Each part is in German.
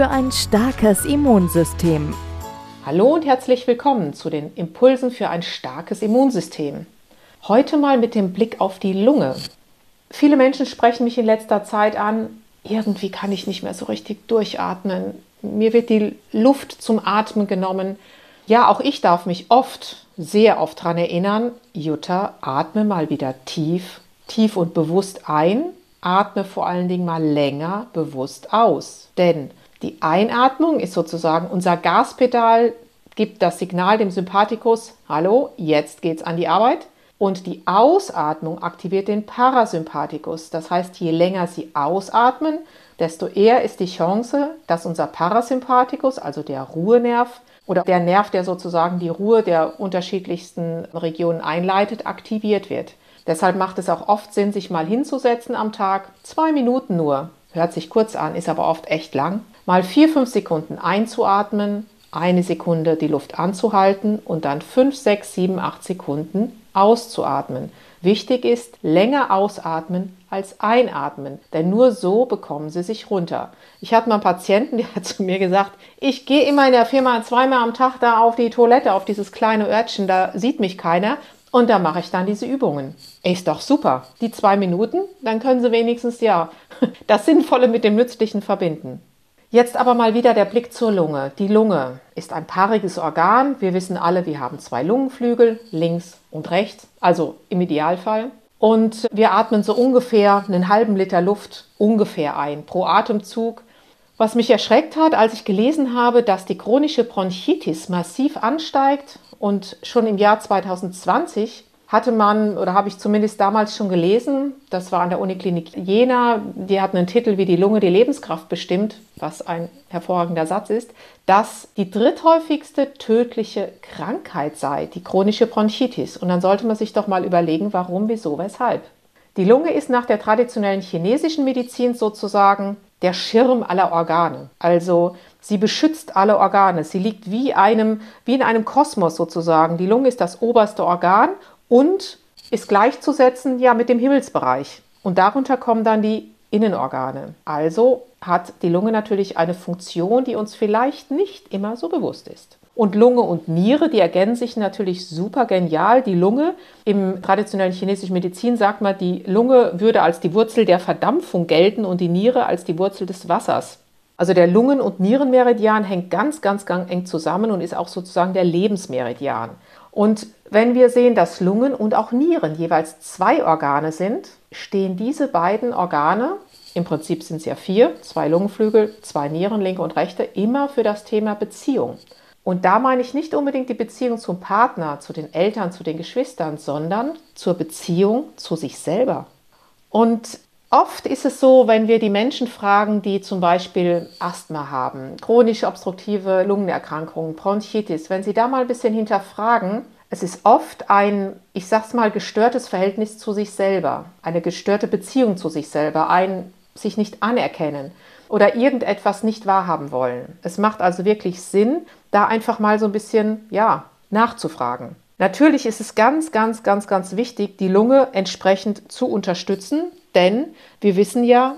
für ein starkes Immunsystem. Hallo und herzlich willkommen zu den Impulsen für ein starkes Immunsystem. Heute mal mit dem Blick auf die Lunge. Viele Menschen sprechen mich in letzter Zeit an, irgendwie kann ich nicht mehr so richtig durchatmen mir wird die Luft zum Atmen genommen. Ja, auch ich darf mich oft, sehr oft daran erinnern, Jutta, atme mal wieder tief, tief und bewusst ein, atme vor allen Dingen mal länger bewusst aus. Denn die Einatmung ist sozusagen unser Gaspedal, gibt das Signal dem Sympathikus, hallo, jetzt geht's an die Arbeit. Und die Ausatmung aktiviert den Parasympathikus. Das heißt, je länger Sie ausatmen, desto eher ist die Chance, dass unser Parasympathikus, also der Ruhenerv oder der Nerv, der sozusagen die Ruhe der unterschiedlichsten Regionen einleitet, aktiviert wird. Deshalb macht es auch oft Sinn, sich mal hinzusetzen am Tag, zwei Minuten nur, hört sich kurz an, ist aber oft echt lang, mal vier, fünf Sekunden einzuatmen, eine Sekunde die Luft anzuhalten und dann fünf, sechs, sieben, acht Sekunden auszuatmen. Wichtig ist, länger ausatmen als einatmen, denn nur so bekommen sie sich runter. Ich hatte mal einen Patienten, der hat zu mir gesagt, ich gehe immer in der Firma zweimal am Tag da auf die Toilette, auf dieses kleine Örtchen, da sieht mich keiner. Und da mache ich dann diese Übungen. Ist doch super. Die zwei Minuten, dann können Sie wenigstens ja das Sinnvolle mit dem Nützlichen verbinden. Jetzt aber mal wieder der Blick zur Lunge. Die Lunge ist ein paariges Organ. Wir wissen alle, wir haben zwei Lungenflügel, links und rechts, also im Idealfall. Und wir atmen so ungefähr einen halben Liter Luft ungefähr ein pro Atemzug. Was mich erschreckt hat, als ich gelesen habe, dass die chronische Bronchitis massiv ansteigt und schon im Jahr 2020 hatte man, oder habe ich zumindest damals schon gelesen, das war an der Uniklinik Jena, die hatten einen Titel wie die Lunge die Lebenskraft bestimmt, was ein hervorragender Satz ist, dass die dritthäufigste tödliche Krankheit sei, die chronische Bronchitis. Und dann sollte man sich doch mal überlegen, warum, wieso, weshalb. Die Lunge ist nach der traditionellen chinesischen Medizin sozusagen der Schirm aller Organe. Also sie beschützt alle Organe. Sie liegt wie, einem, wie in einem Kosmos sozusagen. Die Lunge ist das oberste Organ und ist gleichzusetzen ja mit dem Himmelsbereich. Und darunter kommen dann die Innenorgane. Also hat die Lunge natürlich eine Funktion, die uns vielleicht nicht immer so bewusst ist. Und Lunge und Niere, die ergänzen sich natürlich super genial. Die Lunge, im traditionellen chinesischen Medizin sagt man, die Lunge würde als die Wurzel der Verdampfung gelten und die Niere als die Wurzel des Wassers. Also der Lungen- und Nierenmeridian hängt ganz, ganz, ganz eng zusammen und ist auch sozusagen der Lebensmeridian. Und wenn wir sehen, dass Lungen und auch Nieren jeweils zwei Organe sind, stehen diese beiden Organe, im Prinzip sind es ja vier, zwei Lungenflügel, zwei Nieren, linke und rechte, immer für das Thema Beziehung. Und da meine ich nicht unbedingt die Beziehung zum Partner, zu den Eltern, zu den Geschwistern, sondern zur Beziehung zu sich selber. Und oft ist es so, wenn wir die Menschen fragen, die zum Beispiel Asthma haben, chronische obstruktive Lungenerkrankungen, Bronchitis, wenn sie da mal ein bisschen hinterfragen, es ist oft ein, ich sag's mal, gestörtes Verhältnis zu sich selber, eine gestörte Beziehung zu sich selber, ein sich nicht anerkennen oder irgendetwas nicht wahrhaben wollen. Es macht also wirklich Sinn, da einfach mal so ein bisschen, ja, nachzufragen. Natürlich ist es ganz, ganz, ganz, ganz wichtig, die Lunge entsprechend zu unterstützen, denn wir wissen ja,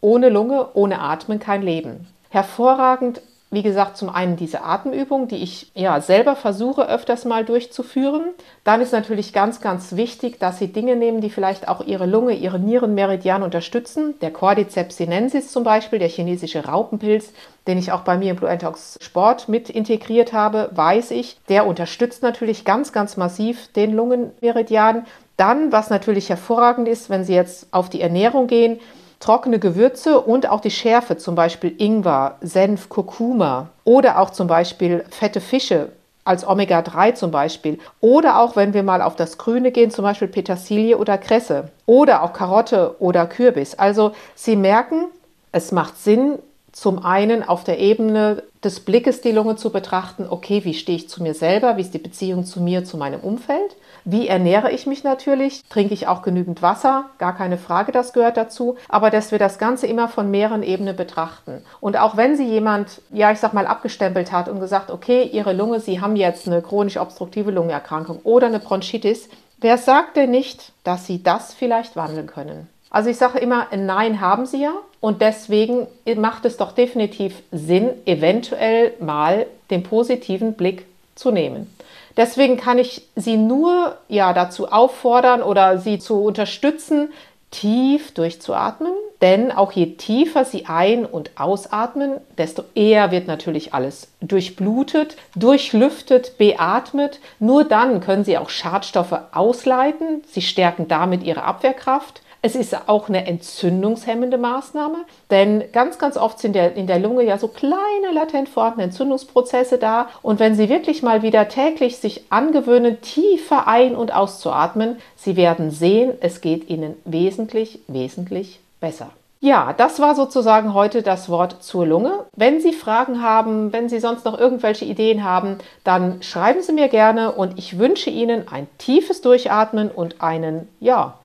ohne Lunge, ohne Atmen kein Leben. Hervorragend wie gesagt, zum einen diese Atemübung, die ich ja selber versuche öfters mal durchzuführen. Dann ist natürlich ganz, ganz wichtig, dass Sie Dinge nehmen, die vielleicht auch Ihre Lunge, Ihre Nierenmeridian unterstützen. Der Cordyceps sinensis zum Beispiel, der chinesische Raupenpilz, den ich auch bei mir im Blue Antox Sport mit integriert habe, weiß ich, der unterstützt natürlich ganz, ganz massiv den Lungenmeridian. Dann, was natürlich hervorragend ist, wenn Sie jetzt auf die Ernährung gehen, trockene Gewürze und auch die Schärfe, zum Beispiel Ingwer, Senf, Kurkuma oder auch zum Beispiel fette Fische als Omega-3 zum Beispiel. Oder auch, wenn wir mal auf das Grüne gehen, zum Beispiel Petersilie oder Kresse. Oder auch Karotte oder Kürbis. Also Sie merken, es macht Sinn, zum einen auf der Ebene des Blickes die Lunge zu betrachten, okay, wie stehe ich zu mir selber, wie ist die Beziehung zu mir, zu meinem Umfeld, wie ernähre ich mich natürlich, trinke ich auch genügend Wasser, gar keine Frage, das gehört dazu, aber dass wir das Ganze immer von mehreren Ebenen betrachten. Und auch wenn Sie jemand, ja, ich sag mal, abgestempelt hat und gesagt, okay, Ihre Lunge, Sie haben jetzt eine chronisch obstruktive Lungenerkrankung oder eine Bronchitis, wer sagt denn nicht, dass Sie das vielleicht wandeln können? Also ich sage immer, ein Nein haben Sie ja und deswegen macht es doch definitiv Sinn, eventuell mal den positiven Blick zu nehmen. Deswegen kann ich Sie nur ja, dazu auffordern oder Sie zu unterstützen, tief durchzuatmen. Denn auch je tiefer Sie ein- und ausatmen, desto eher wird natürlich alles durchblutet, durchlüftet, beatmet. Nur dann können Sie auch Schadstoffe ausleiten. Sie stärken damit Ihre Abwehrkraft. Es ist auch eine entzündungshemmende Maßnahme, denn ganz, ganz oft sind in der Lunge ja so kleine latent vorhandene Entzündungsprozesse da. Und wenn Sie wirklich mal wieder täglich sich angewöhnen, tiefer ein- und auszuatmen, Sie werden sehen, es geht Ihnen wesentlich, wesentlich besser. Ja, das war sozusagen heute das Wort zur Lunge. Wenn Sie Fragen haben, wenn Sie sonst noch irgendwelche Ideen haben, dann schreiben Sie mir gerne und ich wünsche Ihnen ein tiefes Durchatmen und einen, ja,